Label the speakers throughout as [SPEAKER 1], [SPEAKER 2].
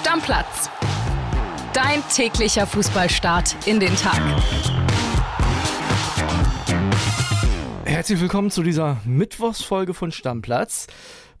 [SPEAKER 1] Stammplatz. Dein täglicher Fußballstart in den Tag.
[SPEAKER 2] Herzlich willkommen zu dieser Mittwochsfolge von Stammplatz.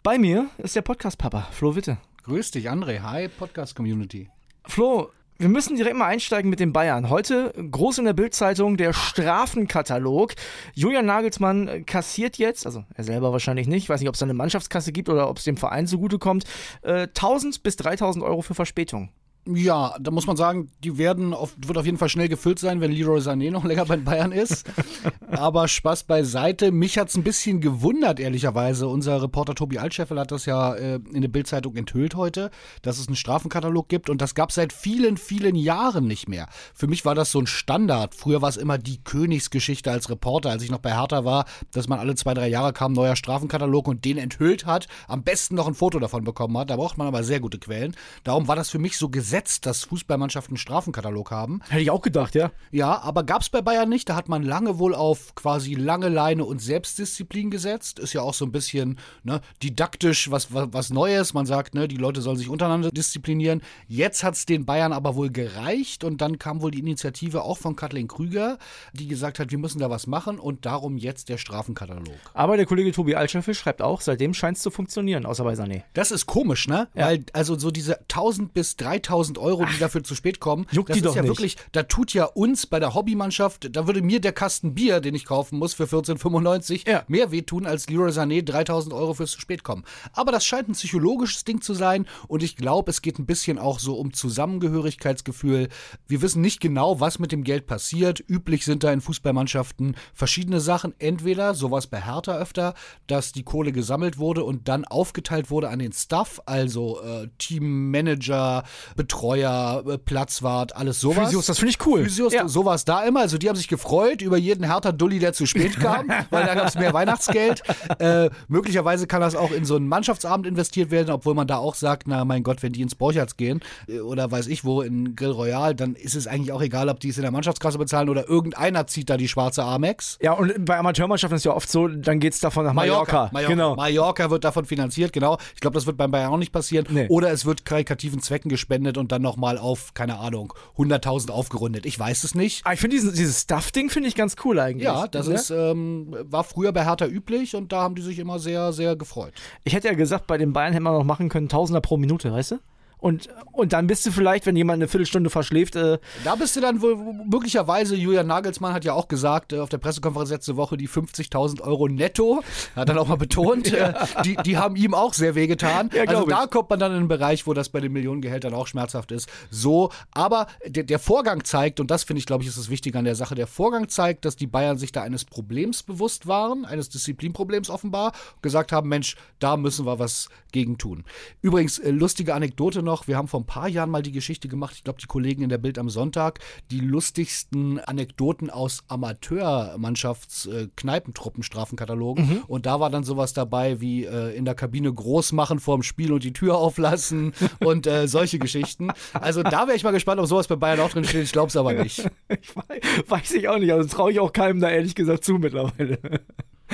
[SPEAKER 2] Bei mir ist der Podcast-Papa, Flo Witte.
[SPEAKER 3] Grüß dich, André. Hi, Podcast-Community.
[SPEAKER 2] Flo, wir müssen direkt mal einsteigen mit den Bayern. Heute groß in der Bildzeitung der Strafenkatalog. Julian Nagelsmann kassiert jetzt, also er selber wahrscheinlich nicht, ich weiß nicht, ob es eine Mannschaftskasse gibt oder ob es dem Verein zugutekommt, äh, 1000 bis 3000 Euro für Verspätung.
[SPEAKER 3] Ja, da muss man sagen, die werden auf, wird auf jeden Fall schnell gefüllt sein, wenn Leroy Sané noch länger bei Bayern ist. Aber Spaß beiseite. Mich hat's ein bisschen gewundert, ehrlicherweise. Unser Reporter Tobi Altscheffel hat das ja äh, in der Bildzeitung enthüllt heute, dass es einen Strafenkatalog gibt und das gab seit vielen, vielen Jahren nicht mehr. Für mich war das so ein Standard. Früher war es immer die Königsgeschichte als Reporter, als ich noch bei Hertha war, dass man alle zwei, drei Jahre kam, neuer Strafenkatalog und den enthüllt hat, am besten noch ein Foto davon bekommen hat. Da braucht man aber sehr gute Quellen. Darum war das für mich so gesetzt Gesetz, dass Fußballmannschaften einen Strafenkatalog haben.
[SPEAKER 2] Hätte ich auch gedacht, ja.
[SPEAKER 3] Ja, aber gab es bei Bayern nicht. Da hat man lange wohl auf quasi lange Leine und Selbstdisziplin gesetzt. Ist ja auch so ein bisschen ne, didaktisch was, was, was Neues. Man sagt, ne, die Leute sollen sich untereinander disziplinieren. Jetzt hat es den Bayern aber wohl gereicht und dann kam wohl die Initiative auch von Kathleen Krüger, die gesagt hat, wir müssen da was machen und darum jetzt der Strafenkatalog.
[SPEAKER 2] Aber der Kollege Tobi Altscheffel schreibt auch, seitdem scheint es zu funktionieren, außer bei Sané.
[SPEAKER 3] Das ist komisch, ne? Ja. Weil also so diese 1000 bis 3000 1000 Euro, die dafür zu spät kommen.
[SPEAKER 2] Juckt
[SPEAKER 3] das
[SPEAKER 2] die
[SPEAKER 3] ist
[SPEAKER 2] doch
[SPEAKER 3] ja
[SPEAKER 2] nicht.
[SPEAKER 3] wirklich, da tut ja uns bei der Hobbymannschaft, da würde mir der Kasten Bier, den ich kaufen muss für 14,95,
[SPEAKER 2] Ja.
[SPEAKER 3] mehr wehtun als Leroy Sané 3000 Euro fürs zu spät kommen. Aber das scheint ein psychologisches Ding zu sein und ich glaube, es geht ein bisschen auch so um Zusammengehörigkeitsgefühl. Wir wissen nicht genau, was mit dem Geld passiert. Üblich sind da in Fußballmannschaften verschiedene Sachen. Entweder, sowas bei Hertha öfter, dass die Kohle gesammelt wurde und dann aufgeteilt wurde an den Staff, also äh, Teammanager, Betreuer, äh, Platzwart, alles sowas.
[SPEAKER 2] Physios, das finde ich cool.
[SPEAKER 3] Physios,
[SPEAKER 2] Ja.
[SPEAKER 3] sowas da immer. Also die haben sich gefreut über jeden härter Dulli, der zu spät kam, weil da gab es mehr Weihnachtsgeld. Äh, möglicherweise kann das auch in so einen Mannschaftsabend investiert werden, obwohl man da auch sagt, na mein Gott, wenn die ins Borchards gehen äh, oder weiß ich wo, in Grill Royal, dann ist es eigentlich auch egal, ob die es in der Mannschaftskasse bezahlen oder irgendeiner zieht da die schwarze Amex.
[SPEAKER 2] Ja, und bei Amateurmannschaften ist ja oft so, dann geht es davon nach Mallorca.
[SPEAKER 3] Mallorca.
[SPEAKER 2] Genau.
[SPEAKER 3] Mallorca wird davon finanziert, genau. Ich glaube, das wird beim Bayern auch nicht passieren.
[SPEAKER 2] Nee.
[SPEAKER 3] Oder es wird karikativen Zwecken gespendet und dann nochmal auf, keine Ahnung, 100.000 aufgerundet. Ich weiß es nicht.
[SPEAKER 2] Aber ich finde dieses, dieses Stuff-Ding finde ich ganz cool eigentlich.
[SPEAKER 3] Ja, das
[SPEAKER 2] Ne?
[SPEAKER 3] ist, ähm, war früher bei Hertha üblich und da haben die sich immer sehr, sehr gefreut.
[SPEAKER 2] Ich hätte ja gesagt, bei den Bayern hätte man noch machen können, Tausender pro Minute, weißt du? Und, und dann bist du vielleicht, wenn jemand eine Viertelstunde verschläft, äh,
[SPEAKER 3] Da bist du dann wohl möglicherweise, Julian Nagelsmann hat ja auch gesagt, äh, auf der Pressekonferenz letzte Woche, die 50.000 Euro netto, hat dann auch mal betont, äh, die, die haben ihm auch sehr wehgetan.
[SPEAKER 2] Ja,
[SPEAKER 3] also da
[SPEAKER 2] ich.
[SPEAKER 3] kommt man dann in einen Bereich, wo das bei den Millionengehältern auch schmerzhaft ist. So, aber der, der Vorgang zeigt, und das finde ich, glaube ich, ist das Wichtige an der Sache, der Vorgang zeigt, dass die Bayern sich da eines Problems bewusst waren, eines Disziplinproblems offenbar, gesagt haben, Mensch, da müssen wir was gegen tun. Übrigens, äh, lustige Anekdote noch, wir haben vor ein paar Jahren mal die Geschichte gemacht, ich glaube, die Kollegen in der Bild am Sonntag, die lustigsten Anekdoten aus Amateurmannschafts-Kneipentruppen-Strafenkatalogen. Und da war dann sowas dabei wie äh, in der Kabine groß machen vorm Spiel und die Tür auflassen und äh, solche Geschichten. Also da wäre ich mal gespannt, ob sowas bei Bayern auch drin steht. Ich glaube es aber nicht.
[SPEAKER 2] ich weiß, weiß ich auch nicht. Also traue ich auch keinem da ehrlich gesagt zu mittlerweile.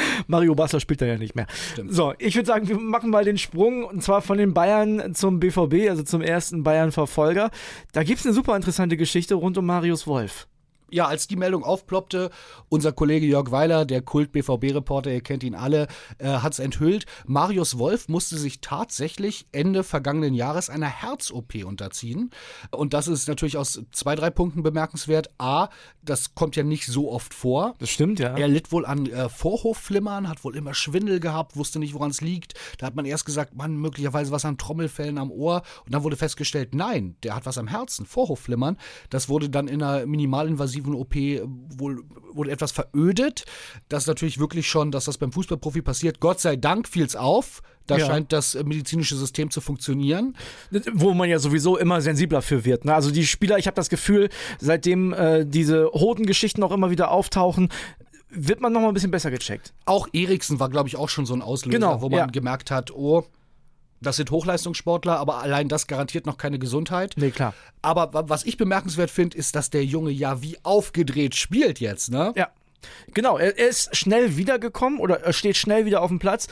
[SPEAKER 2] Mario Basler spielt da ja nicht mehr. So, ich würde sagen, wir machen mal den Sprung und zwar von den Bayern zum BVB, also zum ersten Bayern-Verfolger. Da gibt es eine super interessante Geschichte rund um Marius Wolf.
[SPEAKER 3] Ja, als die Meldung aufploppte, unser Kollege Jörg Weiler, der Kult-BVB-Reporter, ihr kennt ihn alle, äh, hat es enthüllt. Marius Wolf musste sich tatsächlich Ende vergangenen Jahres einer Herz-OP unterziehen. Und das ist natürlich aus zwei, drei Punkten bemerkenswert. A, das kommt ja nicht so oft vor.
[SPEAKER 2] Das stimmt, ja.
[SPEAKER 3] Er litt wohl an äh, Vorhofflimmern, hat wohl immer Schwindel gehabt, wusste nicht, woran es liegt. Da hat man erst gesagt, man, möglicherweise was an Trommelfällen am Ohr. Und dann wurde festgestellt, nein, der hat was am Herzen, Vorhofflimmern. Das wurde dann in einer minimalinvasiven OP wohl, wohl etwas verödet. Das ist natürlich wirklich schon, dass das beim Fußballprofi passiert. Gott sei Dank fiel es auf. Da
[SPEAKER 2] Ja.
[SPEAKER 3] scheint das äh, medizinische System zu funktionieren.
[SPEAKER 2] wo man ja sowieso immer sensibler für wird. Ne? Also die Spieler, ich habe das Gefühl, seitdem äh, diese Hoden-Geschichten auch immer wieder auftauchen, wird man noch mal ein bisschen besser gecheckt.
[SPEAKER 3] Auch Eriksen war, glaube ich, auch schon so ein Auslöser,
[SPEAKER 2] Genau,
[SPEAKER 3] wo man
[SPEAKER 2] ja.
[SPEAKER 3] gemerkt hat, oh, das sind Hochleistungssportler, aber allein das garantiert noch keine Gesundheit.
[SPEAKER 2] Nee, klar.
[SPEAKER 3] Aber wa- was ich bemerkenswert finde, ist, dass der Junge ja wie aufgedreht spielt jetzt, ne?
[SPEAKER 2] Ja. Genau, er, er ist schnell wiedergekommen oder er steht schnell wieder auf dem Platz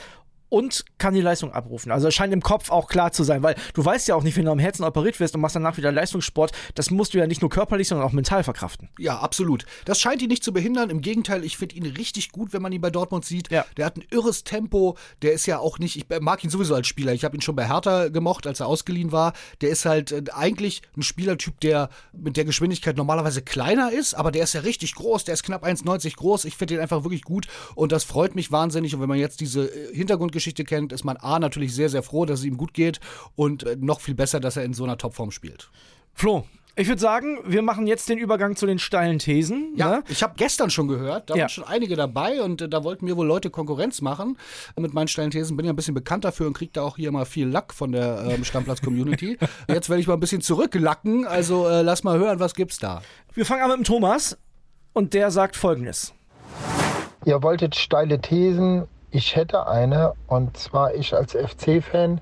[SPEAKER 2] und kann die Leistung abrufen. Also es scheint im Kopf auch klar zu sein, weil du weißt ja auch nicht, wenn du am Herzen operiert wirst und machst danach wieder Leistungssport, das musst du ja nicht nur körperlich, sondern auch mental verkraften.
[SPEAKER 3] Ja, absolut. Das scheint ihn nicht zu behindern. Im Gegenteil, ich finde ihn richtig gut, wenn man ihn bei Dortmund sieht. Ja. Der hat ein irres Tempo. Der ist ja auch nicht, ich mag ihn sowieso als Spieler. Ich habe ihn schon bei Hertha gemocht, als er ausgeliehen war. Der ist halt äh, eigentlich ein Spielertyp, der mit der Geschwindigkeit normalerweise kleiner ist, aber der ist ja richtig groß. Der ist knapp 1,90 groß. Ich finde ihn einfach wirklich gut und das freut mich wahnsinnig. Und wenn man jetzt diese äh, Hintergrundgeschichte kennt, ist man A natürlich sehr, sehr froh, dass es ihm gut geht und äh, noch viel besser, dass er in so einer Topform spielt.
[SPEAKER 2] Flo, ich würde sagen, wir machen jetzt den Übergang zu den steilen Thesen.
[SPEAKER 3] Ja, ne? ich habe gestern schon gehört, da ja. waren schon einige dabei und äh, da wollten mir wohl Leute Konkurrenz machen mit meinen steilen Thesen. Bin ja ein bisschen bekannt dafür und kriege da auch hier mal viel Lack von der ähm, Stammplatz-Community. jetzt werde ich mal ein bisschen zurücklacken, also äh, lass mal hören, was gibt's da.
[SPEAKER 2] Wir fangen an mit dem Thomas und der sagt folgendes.
[SPEAKER 4] Ihr wolltet steile Thesen, ich hätte eine und zwar ich als FC-Fan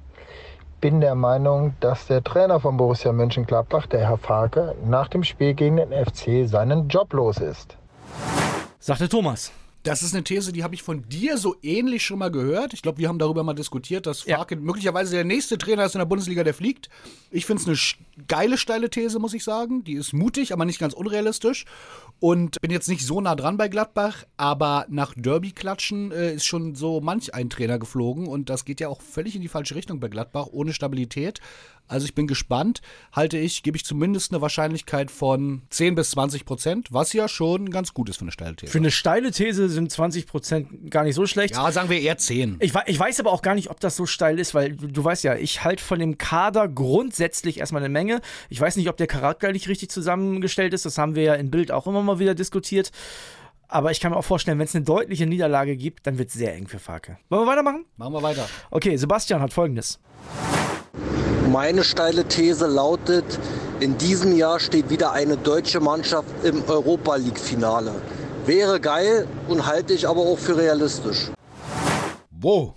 [SPEAKER 4] bin der Meinung, dass der Trainer von Borussia Mönchengladbach, der Herr Farke, nach dem Spiel gegen den FC seinen Job los ist.
[SPEAKER 2] Sagte Thomas.
[SPEAKER 3] Das ist eine These, die habe ich von dir so ähnlich schon mal gehört. Ich glaube, wir haben darüber mal diskutiert, dass Farke ja. möglicherweise der nächste Trainer ist in der Bundesliga, der fliegt. Ich finde es eine geile, steile These, muss ich sagen. Die ist mutig, aber nicht ganz unrealistisch. Und bin jetzt nicht so nah dran bei Gladbach, aber nach Derby-Klatschen äh, ist schon so manch ein Trainer geflogen. Und das geht ja auch völlig in die falsche Richtung bei Gladbach, ohne Stabilität. Also ich bin gespannt. Halte ich, gebe ich zumindest eine Wahrscheinlichkeit von 10 bis 20 Prozent, was ja schon ganz gut ist für eine steile These.
[SPEAKER 2] Für eine steile These sind 20 Prozent gar nicht so schlecht.
[SPEAKER 3] Ja, sagen wir eher 10.
[SPEAKER 2] Ich, ich weiß aber auch gar nicht, ob das so steil ist, weil du, du weißt ja, ich halte von dem Kader grundsätzlich erstmal eine Menge. Ich weiß nicht, ob der charakterlich richtig zusammengestellt ist. Das haben wir ja in Bild auch immer mal wieder diskutiert. Aber ich kann mir auch vorstellen, wenn es eine deutliche Niederlage gibt, dann wird es sehr eng für Farke. Wollen wir weitermachen?
[SPEAKER 3] Machen wir weiter.
[SPEAKER 2] Okay, Sebastian hat folgendes.
[SPEAKER 5] Meine steile These lautet, in diesem Jahr steht wieder eine deutsche Mannschaft im Europa League Finale. Wäre geil und halte ich aber auch für realistisch.
[SPEAKER 3] Wow,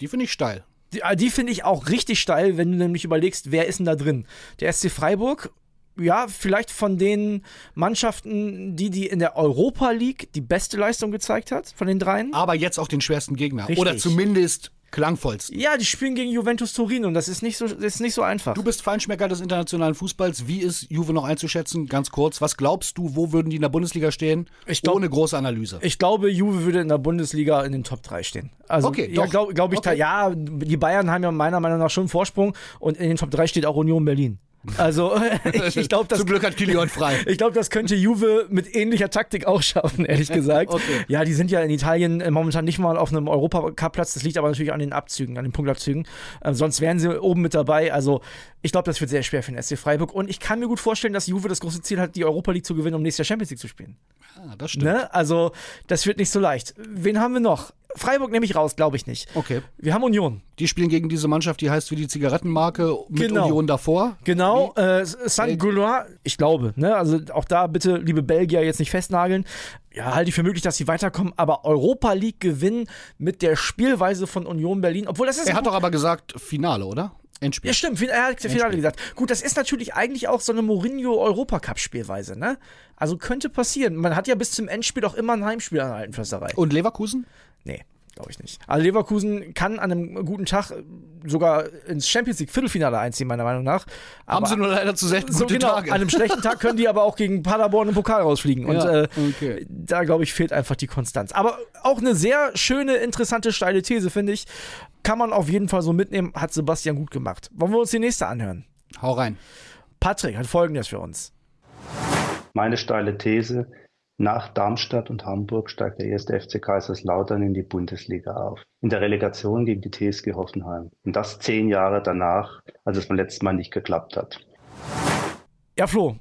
[SPEAKER 3] die finde ich steil.
[SPEAKER 2] Die, ah, die finde ich auch richtig steil, wenn du nämlich überlegst, wer ist denn da drin? Der SC Freiburg, ja, vielleicht von den Mannschaften, die die in der Europa League die beste Leistung gezeigt hat, von den dreien.
[SPEAKER 3] Aber jetzt auch den schwersten Gegner. Richtig. Oder zumindest klangvollst.
[SPEAKER 2] Ja, die spielen gegen Juventus Turin und das ist nicht so, das ist nicht so einfach.
[SPEAKER 3] Du bist Feinschmecker des internationalen Fußballs. Wie ist Juve noch einzuschätzen? Ganz kurz. Was glaubst du, wo würden die in der Bundesliga stehen?
[SPEAKER 2] Glaub,
[SPEAKER 3] Ohne große Analyse.
[SPEAKER 2] Ich glaube, Juve würde in der Bundesliga in den Top 3 stehen. Also,
[SPEAKER 3] okay,
[SPEAKER 2] ja, glaube glaub ich, okay. ja, die Bayern haben ja meiner Meinung nach schon einen Vorsprung und in den Top 3 steht auch Union Berlin. Also ich, ich glaube,
[SPEAKER 3] Zum Glück hat Kilian frei.
[SPEAKER 2] Ich glaube, das könnte Juve mit ähnlicher Taktik auch schaffen, ehrlich gesagt. okay. Ja, die sind ja in Italien äh, momentan nicht mal auf einem Europacup-Platz. Das liegt aber natürlich an den Abzügen, an den Punktabzügen. Äh, sonst wären sie oben mit dabei. Also ich glaube, das wird sehr schwer für den SC Freiburg. Und ich kann mir gut vorstellen, dass Juve das große Ziel hat, die Europa League zu gewinnen, um nächstes Jahr Champions League zu spielen.
[SPEAKER 3] Ah, das stimmt.
[SPEAKER 2] Ne? Also das wird nicht so leicht. Wen haben wir noch? Freiburg nehme ich raus, glaube ich nicht.
[SPEAKER 3] Okay.
[SPEAKER 2] Wir haben Union.
[SPEAKER 3] Die spielen gegen diese Mannschaft, die heißt wie die Zigarettenmarke mit
[SPEAKER 2] genau.
[SPEAKER 3] Union davor.
[SPEAKER 2] Genau. Äh, St. Goulois, ich glaube. Ne? Also auch da bitte, liebe Belgier, jetzt nicht festnageln. Ja, halte ich für möglich, dass sie weiterkommen, aber Europa League gewinnen mit der Spielweise von Union Berlin. Obwohl das ist.
[SPEAKER 3] Er hat doch aber gesagt Finale, oder?
[SPEAKER 2] Endspiel. Ja, stimmt, er hat Finale gesagt. Gut, das ist natürlich eigentlich auch so eine Mourinho-Europacup-Spielweise, ne? Also könnte passieren. Man hat ja bis zum Endspiel auch immer ein Heimspiel an der alten Försterei.
[SPEAKER 3] Und Leverkusen?
[SPEAKER 2] Nee, glaube ich nicht. Also Leverkusen kann an einem guten Tag sogar ins Champions League Viertelfinale einziehen, meiner Meinung nach.
[SPEAKER 3] Aber Haben sie nur leider zu selten
[SPEAKER 2] so
[SPEAKER 3] gute
[SPEAKER 2] genau,
[SPEAKER 3] Tage.
[SPEAKER 2] An einem schlechten Tag können die aber auch gegen Paderborn im Pokal rausfliegen. Und ja, äh, okay. da, glaube ich, fehlt einfach die Konstanz. Aber auch eine sehr schöne, interessante, steile These, finde ich. Kann man auf jeden Fall so mitnehmen, hat Sebastian gut gemacht. Wollen wir uns die nächste anhören?
[SPEAKER 3] Hau rein.
[SPEAKER 2] Patrick hat folgendes für uns.
[SPEAKER 6] Meine steile These, nach Darmstadt und Hamburg steigt der erste FC Kaiserslautern in die Bundesliga auf. In der Relegation gegen die TSG Hoffenheim. Und das zehn Jahre danach, als es beim letzten Mal nicht geklappt hat.
[SPEAKER 2] Ja, Flo,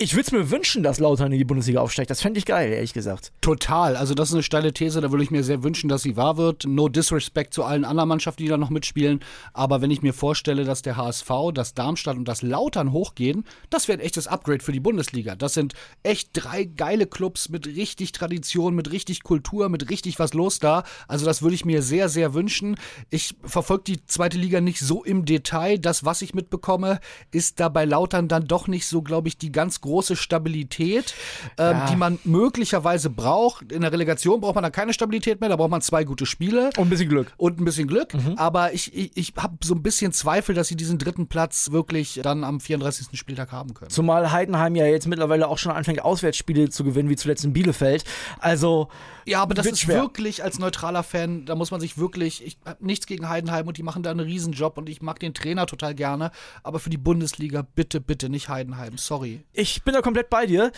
[SPEAKER 2] ich würde es mir wünschen, dass Lautern in die Bundesliga aufsteigt. Das fände ich geil, ehrlich gesagt.
[SPEAKER 3] Total. Also, das ist eine steile These. Da würde ich mir sehr wünschen, dass sie wahr wird. No disrespect zu allen anderen Mannschaften, die da noch mitspielen. Aber wenn ich mir vorstelle, dass der HSV, das Darmstadt und das Lautern hochgehen, das wäre ein echtes Upgrade für die Bundesliga. Das sind echt drei geile Clubs mit richtig Tradition, mit richtig Kultur, mit richtig was los da. Also, das würde ich mir sehr, sehr wünschen. Ich verfolge die zweite Liga nicht so im Detail. Das, was ich mitbekomme, ist da bei Lautern dann doch nicht so, glaube ich, die ganz große große Stabilität, ähm,
[SPEAKER 2] Ja.
[SPEAKER 3] die man möglicherweise braucht. In der Relegation braucht man da keine Stabilität mehr, da braucht man zwei gute Spiele.
[SPEAKER 2] Und ein bisschen Glück.
[SPEAKER 3] Und ein bisschen Glück,
[SPEAKER 2] Mhm.
[SPEAKER 3] aber ich, ich, ich habe so ein bisschen Zweifel, dass sie diesen dritten Platz wirklich dann am 34. Spieltag haben können.
[SPEAKER 2] Zumal Heidenheim ja jetzt mittlerweile auch schon anfängt, Auswärtsspiele zu gewinnen, wie zuletzt in Bielefeld. Also,
[SPEAKER 3] Ja, aber das ist
[SPEAKER 2] schwer.
[SPEAKER 3] wirklich als neutraler Fan, da muss man sich wirklich, ich habe nichts gegen Heidenheim und die machen da einen Riesenjob und ich mag den Trainer total gerne, aber für die Bundesliga bitte, bitte nicht Heidenheim, sorry.
[SPEAKER 2] ich bin da komplett bei dir.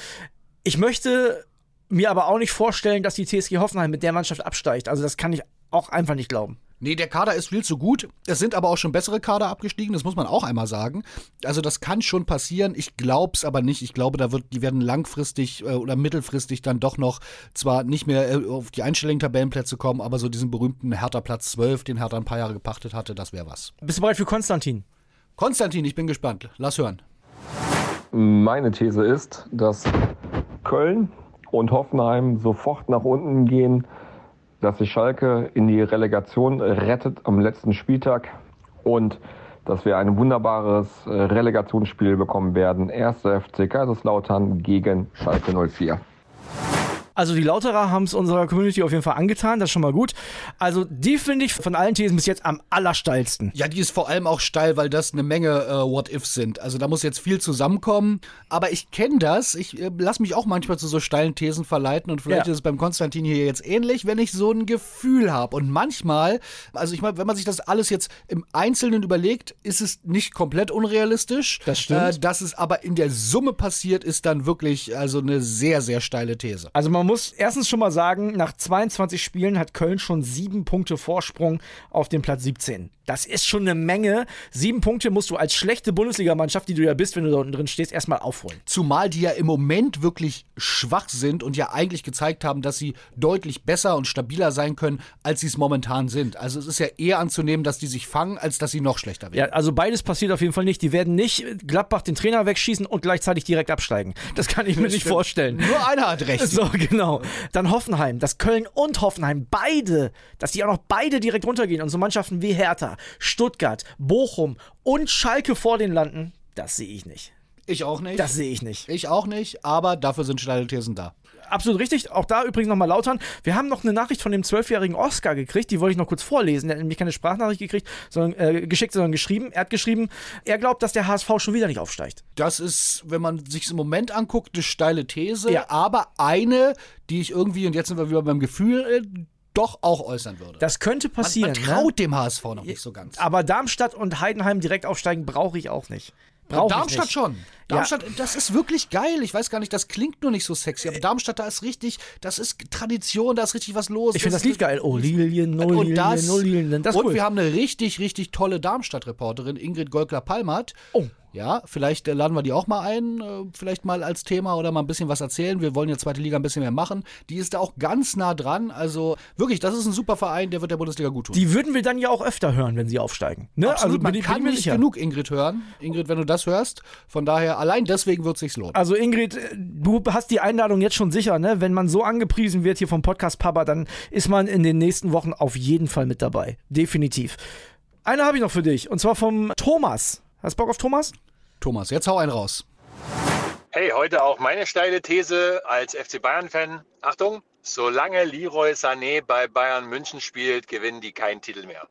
[SPEAKER 2] Ich möchte mir aber auch nicht vorstellen, dass die TSG Hoffenheim mit der Mannschaft absteigt. Also, das kann ich auch einfach nicht glauben.
[SPEAKER 3] Nee, der Kader ist viel zu gut. Es sind aber auch schon bessere Kader abgestiegen, das muss man auch einmal sagen. Also das kann schon passieren. Ich glaub's aber nicht. Ich glaube, da wird, die werden langfristig äh, oder mittelfristig dann doch noch zwar nicht mehr äh, auf die einstelligen Tabellenplätze kommen, aber so diesen berühmten Hertha Platz 12, den Hertha ein paar Jahre gepachtet hatte, das wäre was.
[SPEAKER 2] Bist du bereit für Konstantin?
[SPEAKER 3] Konstantin, ich bin gespannt. Lass hören.
[SPEAKER 7] Meine These ist, dass Köln und Hoffenheim sofort nach unten gehen, dass sich Schalke in die Relegation rettet am letzten Spieltag und dass wir ein wunderbares Relegationsspiel bekommen werden. Erster FC Kaiserslautern gegen Schalke 04.
[SPEAKER 2] Also die Lauterer haben es unserer Community auf jeden Fall angetan, das ist schon mal gut. Also die finde ich von allen Thesen bis jetzt am allersteilsten.
[SPEAKER 3] Ja, die ist vor allem auch steil, weil das eine Menge äh, What-Ifs sind. Also da muss jetzt viel zusammenkommen. Aber ich kenne das. Ich äh, lasse mich auch manchmal zu so steilen Thesen verleiten. Und vielleicht
[SPEAKER 2] Ja.
[SPEAKER 3] ist es beim Konstantin hier jetzt ähnlich, wenn ich so ein Gefühl habe. Und manchmal, also ich meine, wenn man sich das alles jetzt im Einzelnen überlegt, ist es nicht komplett unrealistisch.
[SPEAKER 2] Das stimmt.
[SPEAKER 3] Äh, dass es aber in der Summe passiert, ist dann wirklich also eine sehr, sehr steile These.
[SPEAKER 2] Also man muss erstens schon mal sagen, nach 22 Spielen hat Köln schon sieben Punkte Vorsprung auf den Platz 17. Das ist schon eine Menge. Sieben Punkte musst du als schlechte Bundesligamannschaft, die du ja bist, wenn du da unten drin stehst, erstmal aufholen.
[SPEAKER 3] Zumal die ja im Moment wirklich schwach sind und ja eigentlich gezeigt haben, dass sie deutlich besser und stabiler sein können, als sie es momentan sind. Also es ist ja eher anzunehmen, dass die sich fangen, als dass sie noch schlechter werden.
[SPEAKER 2] Ja, also beides passiert auf jeden Fall nicht. Die werden nicht Gladbach den Trainer wegschießen und gleichzeitig direkt absteigen. Das kann ich mir nicht
[SPEAKER 3] stimmt.
[SPEAKER 2] vorstellen.
[SPEAKER 3] Nur einer hat recht.
[SPEAKER 2] So, genau. Dann Hoffenheim, dass Köln und Hoffenheim beide, dass die auch noch beide direkt runtergehen und so Mannschaften wie Hertha, Stuttgart, Bochum und Schalke vor den landen, das sehe ich nicht.
[SPEAKER 3] Ich auch nicht.
[SPEAKER 2] Das sehe ich nicht.
[SPEAKER 3] ich auch nicht, aber dafür sind steile Thesen da.
[SPEAKER 2] Absolut richtig. Auch da übrigens nochmal lautern. Wir haben noch eine Nachricht von dem zwölfjährigen Oscar gekriegt, die wollte ich noch kurz vorlesen. Er hat nämlich keine Sprachnachricht gekriegt, sondern äh, geschickt, sondern geschrieben. Er hat geschrieben, er glaubt, dass der HSV schon wieder nicht aufsteigt.
[SPEAKER 3] Das ist, wenn man sich im Moment anguckt, eine steile These,
[SPEAKER 2] Ja.
[SPEAKER 3] aber eine, die ich irgendwie, und jetzt sind wir wieder beim Gefühl, äh, doch auch äußern würde.
[SPEAKER 2] Das könnte
[SPEAKER 3] man,
[SPEAKER 2] passieren.
[SPEAKER 3] man traut
[SPEAKER 2] ne?
[SPEAKER 3] dem HSV noch nicht so ganz.
[SPEAKER 2] Aber Darmstadt und Heidenheim direkt aufsteigen brauche ich auch nicht. Brauch ich
[SPEAKER 3] Darmstadt
[SPEAKER 2] nicht.
[SPEAKER 3] schon. Darmstadt, das ist wirklich geil. Ich weiß gar nicht, das klingt nur nicht so sexy, aber Darmstadt, da ist richtig, das ist Tradition, da ist richtig was los.
[SPEAKER 2] Ich finde das Lied geil. Oh, Lilien, no
[SPEAKER 3] und
[SPEAKER 2] Lilien,
[SPEAKER 3] das,
[SPEAKER 2] no Lilien. Das ist
[SPEAKER 3] und
[SPEAKER 2] cool.
[SPEAKER 3] wir haben eine richtig, richtig tolle Darmstadt-Reporterin, Ingrid Golkler-Palmert.
[SPEAKER 2] Oh.
[SPEAKER 3] Ja, vielleicht äh, laden wir die auch mal ein, äh, vielleicht mal als Thema oder mal ein bisschen was erzählen. Wir wollen ja zweite Liga ein bisschen mehr machen. Die ist da auch ganz nah dran. Also wirklich, das ist ein super Verein, der wird der Bundesliga gut tun.
[SPEAKER 2] Die würden wir dann ja auch öfter hören, wenn sie aufsteigen. Ne?
[SPEAKER 3] Absolut, man
[SPEAKER 2] bin ich-
[SPEAKER 3] kann
[SPEAKER 2] bin
[SPEAKER 3] nicht genug Ingrid hören. Ingrid, wenn du das hörst. Von daher, allein deswegen wird es sich lohnen.
[SPEAKER 2] Also Ingrid, du hast die Einladung jetzt schon sicher, ne? Wenn man so angepriesen wird hier vom Podcast Papa, dann ist man in den nächsten Wochen auf jeden Fall mit dabei. Definitiv. Eine habe ich noch für dich und zwar vom Thomas. Hast Bock auf Thomas?
[SPEAKER 3] Thomas, jetzt hau einen raus.
[SPEAKER 8] Hey, heute auch meine steile These als FC Bayern-Fan. Achtung, solange Leroy Sané bei Bayern München spielt, gewinnen die keinen Titel mehr.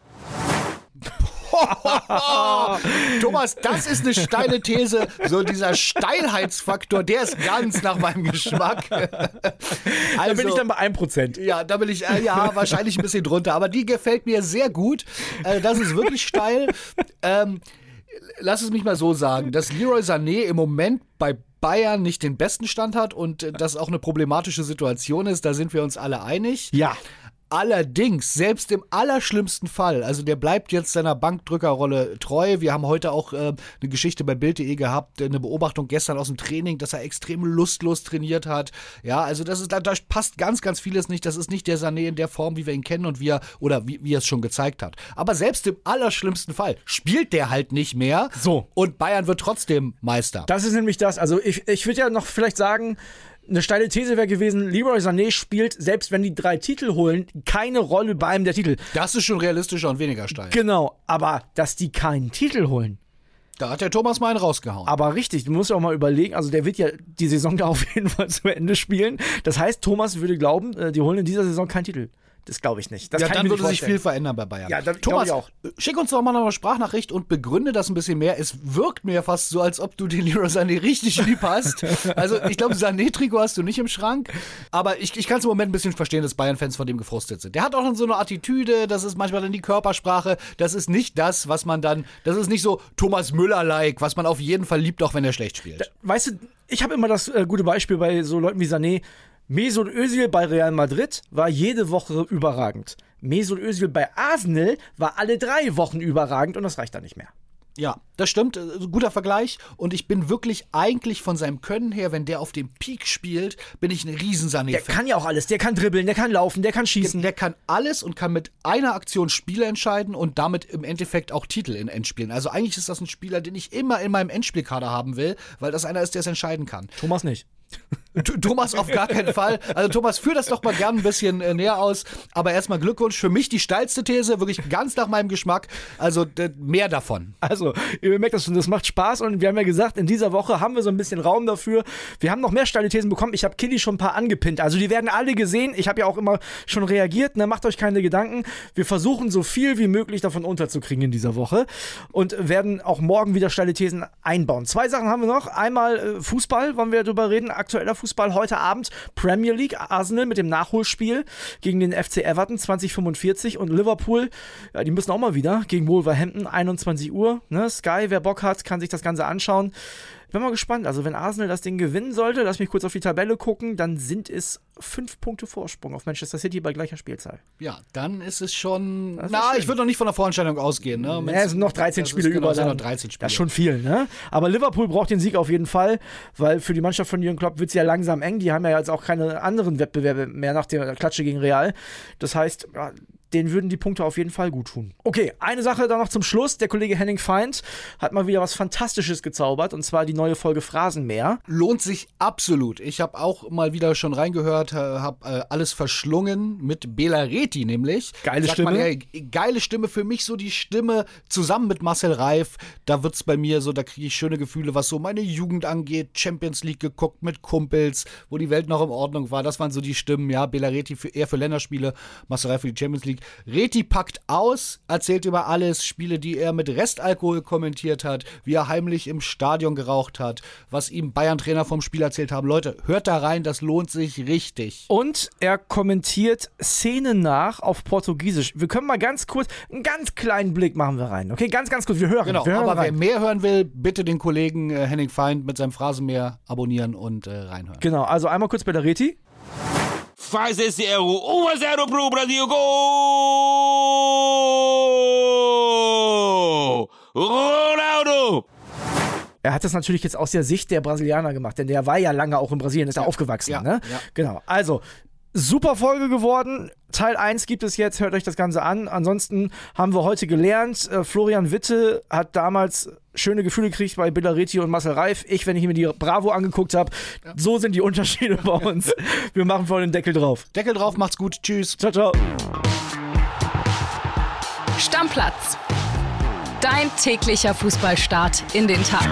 [SPEAKER 3] Thomas, das ist eine steile These. So dieser Steilheitsfaktor, der ist ganz nach meinem Geschmack.
[SPEAKER 2] Da bin ich dann bei 1%.
[SPEAKER 3] Ja, da bin ich, äh, ja, wahrscheinlich ein bisschen drunter. Aber die gefällt mir sehr gut. Äh, das ist wirklich steil. Ähm, lass es mich mal so sagen, dass Leroy Sané im Moment bei Bayern nicht den besten Stand hat und äh, das auch eine problematische Situation ist, da sind wir uns alle einig.
[SPEAKER 2] Ja.
[SPEAKER 3] Allerdings, selbst im allerschlimmsten Fall, also der bleibt jetzt seiner Bankdrückerrolle treu. Wir haben heute auch äh, eine Geschichte bei Bild.de gehabt, äh, eine Beobachtung gestern aus dem Training, dass er extrem lustlos trainiert hat. Ja, also das ist, da, da passt ganz, ganz vieles nicht. Das ist nicht der Sané in der Form, wie wir ihn kennen und wie er, oder wie, wie er es schon gezeigt hat. Aber selbst im allerschlimmsten Fall spielt der halt nicht mehr.
[SPEAKER 2] So.
[SPEAKER 3] Und Bayern wird trotzdem Meister.
[SPEAKER 2] Das ist nämlich das. Also ich, ich würde ja noch vielleicht sagen, eine steile These wäre gewesen, Leroy Sané spielt, selbst wenn die drei Titel holen, keine Rolle bei einem der Titel.
[SPEAKER 3] Das ist schon realistischer und weniger steil.
[SPEAKER 2] Genau, aber dass die keinen Titel holen,
[SPEAKER 3] Da hat der Thomas mal einen rausgehauen.
[SPEAKER 2] Aber richtig, du musst ja auch mal überlegen, also der wird ja die Saison da auf jeden Fall zu Ende spielen. Das heißt, Thomas würde glauben, äh, die holen in dieser Saison keinen Titel. Das glaube ich nicht. Das
[SPEAKER 3] ja,
[SPEAKER 2] kann
[SPEAKER 3] dann würde
[SPEAKER 2] nicht
[SPEAKER 3] sich viel verändern bei Bayern.
[SPEAKER 2] Ja, dann
[SPEAKER 3] Thomas,
[SPEAKER 2] glaub ich
[SPEAKER 3] schick uns doch mal noch eine Sprachnachricht und begründe das ein bisschen mehr. Es wirkt mir fast so, als ob du den Leroy Sané richtig lieb hast. Also ich glaube, Sané-Trikot hast du nicht im Schrank. Aber ich, ich kann es im Moment ein bisschen verstehen, dass Bayern-Fans von dem gefrustet sind. Der hat auch so eine Attitüde, das ist manchmal dann die Körpersprache. Das ist nicht das, was man dann, das ist nicht so Thomas Müller-like, was man auf jeden Fall liebt, auch wenn er schlecht spielt.
[SPEAKER 2] Weißt du, ich habe immer das äh, gute Beispiel bei so Leuten wie Sané. Mesut Özil bei Real Madrid war jede Woche überragend. Mesut Özil bei Arsenal war alle drei Wochen überragend und das reicht dann nicht mehr.
[SPEAKER 3] Ja, das stimmt. äh, Guter Vergleich. Und ich bin wirklich eigentlich von seinem Können her, wenn der auf dem Peak spielt, bin ich ein riesen
[SPEAKER 2] Der kann ja auch alles. Der kann dribbeln, der kann laufen, der kann schießen.
[SPEAKER 3] Der kann alles und kann mit einer Aktion Spiele entscheiden und damit im Endeffekt auch Titel in Endspielen. Also eigentlich ist das ein Spieler, den ich immer in meinem Endspielkader haben will, weil das einer ist, der es entscheiden kann.
[SPEAKER 2] Thomas nicht.
[SPEAKER 3] Thomas auf gar keinen Fall. Also Thomas, führ das doch mal gern ein bisschen äh, näher aus. Aber erstmal Glückwunsch. Für mich die steilste These, wirklich ganz nach meinem Geschmack. Also mehr davon.
[SPEAKER 2] Also, ihr merkt das schon, das macht Spaß und wir haben ja gesagt, in dieser Woche haben wir so ein bisschen Raum dafür. Wir haben noch mehr steile Thesen bekommen. Ich habe Killy schon ein paar angepinnt. Also, die werden alle gesehen. Ich habe ja auch immer schon reagiert. Ne? Macht euch keine Gedanken. Wir versuchen so viel wie möglich davon unterzukriegen in dieser Woche und werden auch morgen wieder steile Thesen einbauen. Zwei Sachen haben wir noch. Einmal äh, Fußball, wollen wir drüber reden. Aktueller Fußball heute Abend. Premier League, Arsenal mit dem Nachholspiel gegen den FC Everton 2045 und Liverpool, ja, die müssen auch mal wieder gegen Wolverhampton 21 Uhr. Ne? Sky, wer Bock hat, kann sich das Ganze anschauen. Bin mal gespannt. Also, wenn Arsenal das Ding gewinnen sollte, lass mich kurz auf die Tabelle gucken, dann sind es fünf Punkte Vorsprung auf Manchester City bei gleicher Spielzahl.
[SPEAKER 3] Ja, dann ist es schon.
[SPEAKER 2] ist
[SPEAKER 3] Na, ich würde noch nicht von der Vorentscheidung ausgehen. Ne?
[SPEAKER 2] Ja, es sind noch 13
[SPEAKER 3] Das ist
[SPEAKER 2] Spiele
[SPEAKER 3] genau,
[SPEAKER 2] über. dann.
[SPEAKER 3] noch 13 Spiele.
[SPEAKER 2] Das ist schon viel, ne? Aber Liverpool braucht den Sieg auf jeden Fall, weil für die Mannschaft von Jürgen Klopp wird es ja langsam eng. Die haben ja jetzt auch keine anderen Wettbewerbe mehr nach der Klatsche gegen Real. Das heißt, denen würden die Punkte auf jeden Fall gut tun. Okay, eine Sache dann noch zum Schluss. Der Kollege Henning Feind hat mal wieder was Fantastisches gezaubert und zwar die neue Folge Phrasenmeer.
[SPEAKER 3] Lohnt sich absolut. Ich habe auch mal wieder schon reingehört, habe äh, alles verschlungen mit Bela Reti nämlich.
[SPEAKER 2] Geile
[SPEAKER 3] Sagt
[SPEAKER 2] Stimme.
[SPEAKER 3] Man, ey, geile Stimme für mich so die Stimme zusammen mit Marcel Reif. Da wird's bei mir so, da kriege ich schöne Gefühle, was so meine Jugend angeht. Champions League geguckt mit Kumpels, wo die Welt noch in Ordnung war. Das waren so die Stimmen. Ja, Bela Reti für, eher für Länderspiele, Marcel Reif für die Champions League. Reti packt aus, erzählt über alles, Spiele, die er mit Restalkohol kommentiert hat, wie er heimlich im Stadion geraucht hat, was ihm Bayern-Trainer vom Spiel erzählt haben. Leute, hört da rein, das lohnt sich richtig.
[SPEAKER 2] Und er kommentiert Szenen nach auf Portugiesisch. Wir können mal ganz kurz, einen ganz kleinen Blick machen wir rein. Okay, ganz, ganz kurz. Wir hören.
[SPEAKER 3] Genau,
[SPEAKER 2] wir hören
[SPEAKER 3] aber wer
[SPEAKER 2] rein.
[SPEAKER 3] mehr hören will, bitte den Kollegen äh, Henning Feind mit seinem Phrasenmeer abonnieren und äh, reinhören.
[SPEAKER 2] Genau, also einmal kurz bei der Reti.
[SPEAKER 9] Faz esse erro. 1 a 0 pro Brasil. Gol! Ronaldo!
[SPEAKER 2] Er hat das natürlich jetzt aus der Sicht der Brasilianer gemacht, denn der war ja lange auch in Brasilien, ist ja, aufgewachsen.
[SPEAKER 3] ja,
[SPEAKER 2] ne?
[SPEAKER 3] ja.
[SPEAKER 2] Genau. Also, super Folge geworden. Teil 1 gibt es jetzt, hört euch das Ganze an. Ansonsten haben wir heute gelernt, äh, Florian Witte hat damals schöne Gefühle gekriegt bei Billareti und Marcel Reif. Ich, wenn ich mir die Bravo angeguckt habe, so sind die Unterschiede bei uns. wir machen vorhin den Deckel drauf.
[SPEAKER 3] Deckel drauf, macht's gut, tschüss.
[SPEAKER 2] Ciao, ciao.
[SPEAKER 1] Stammplatz. Dein täglicher Fußballstart in den Tag.